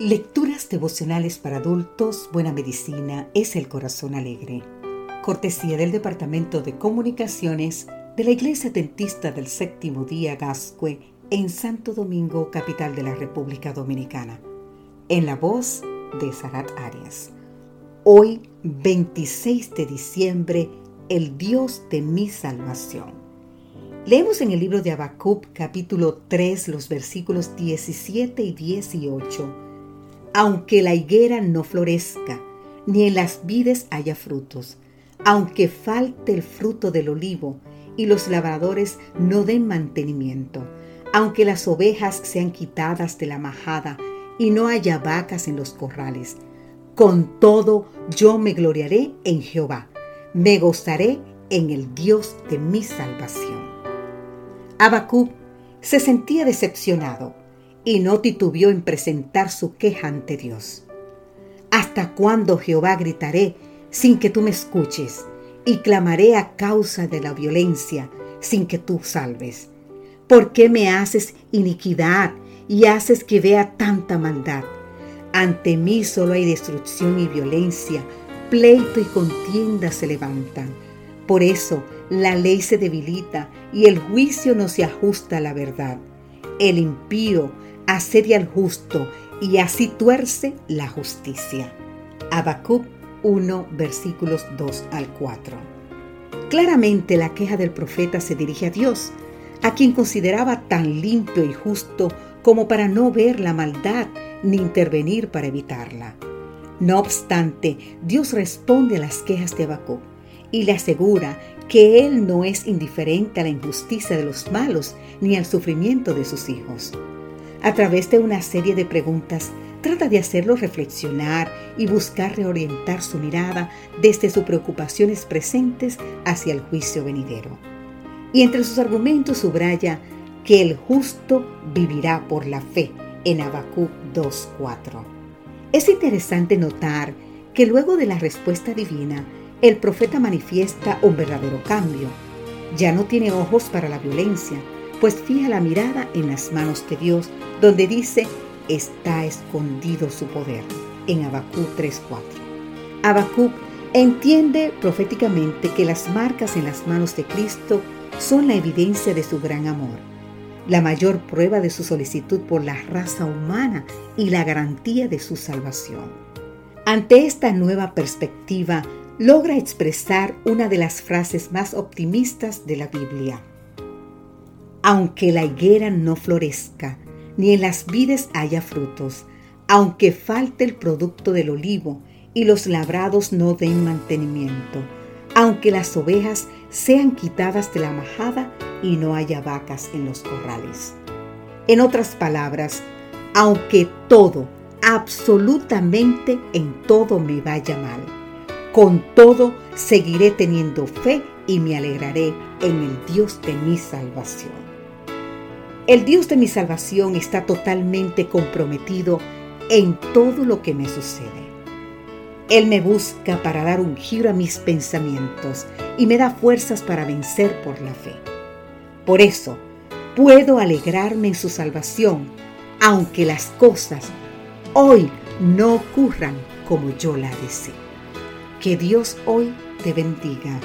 Lecturas devocionales para adultos, Buena Medicina es el Corazón Alegre. Cortesía del Departamento de Comunicaciones de la Iglesia Dentista del Séptimo Día Gascue en Santo Domingo, capital de la República Dominicana. En la voz de Sarat Arias. Hoy, 26 de diciembre, el Dios de mi salvación. Leemos en el libro de Habacuc, capítulo 3, los versículos 17 y 18 aunque la higuera no florezca, ni en las vides haya frutos, aunque falte el fruto del olivo y los labradores no den mantenimiento, aunque las ovejas sean quitadas de la majada y no haya vacas en los corrales, con todo yo me gloriaré en Jehová, me gozaré en el Dios de mi salvación. Habacuc se sentía decepcionado y no titubió en presentar su queja ante Dios. ¿Hasta cuándo, Jehová, gritaré sin que tú me escuches y clamaré a causa de la violencia sin que tú salves? ¿Por qué me haces iniquidad y haces que vea tanta maldad? Ante mí solo hay destrucción y violencia, pleito y contienda se levantan. Por eso la ley se debilita y el juicio no se ajusta a la verdad. El impío asedia al justo y así tuerce la justicia. Habacuc 1 versículos 2 al 4. Claramente la queja del profeta se dirige a Dios, a quien consideraba tan limpio y justo como para no ver la maldad ni intervenir para evitarla. No obstante, Dios responde a las quejas de Habacuc y le asegura que Él no es indiferente a la injusticia de los malos ni al sufrimiento de sus hijos a través de una serie de preguntas, trata de hacerlo reflexionar y buscar reorientar su mirada desde sus preocupaciones presentes hacia el juicio venidero. Y entre sus argumentos subraya que el justo vivirá por la fe en Habacuc 2.4. Es interesante notar que luego de la respuesta divina, el profeta manifiesta un verdadero cambio. Ya no tiene ojos para la violencia, pues fija la mirada en las manos de Dios, donde dice, está escondido su poder, en Habacuc 3.4. Habacuc entiende proféticamente que las marcas en las manos de Cristo son la evidencia de su gran amor, la mayor prueba de su solicitud por la raza humana y la garantía de su salvación. Ante esta nueva perspectiva, logra expresar una de las frases más optimistas de la Biblia aunque la higuera no florezca, ni en las vides haya frutos, aunque falte el producto del olivo y los labrados no den mantenimiento, aunque las ovejas sean quitadas de la majada y no haya vacas en los corrales. En otras palabras, aunque todo, absolutamente en todo me vaya mal, con todo seguiré teniendo fe y me alegraré en el Dios de mi salvación. El Dios de mi salvación está totalmente comprometido en todo lo que me sucede. Él me busca para dar un giro a mis pensamientos y me da fuerzas para vencer por la fe. Por eso, puedo alegrarme en su salvación, aunque las cosas hoy no ocurran como yo la deseo. Que Dios hoy te bendiga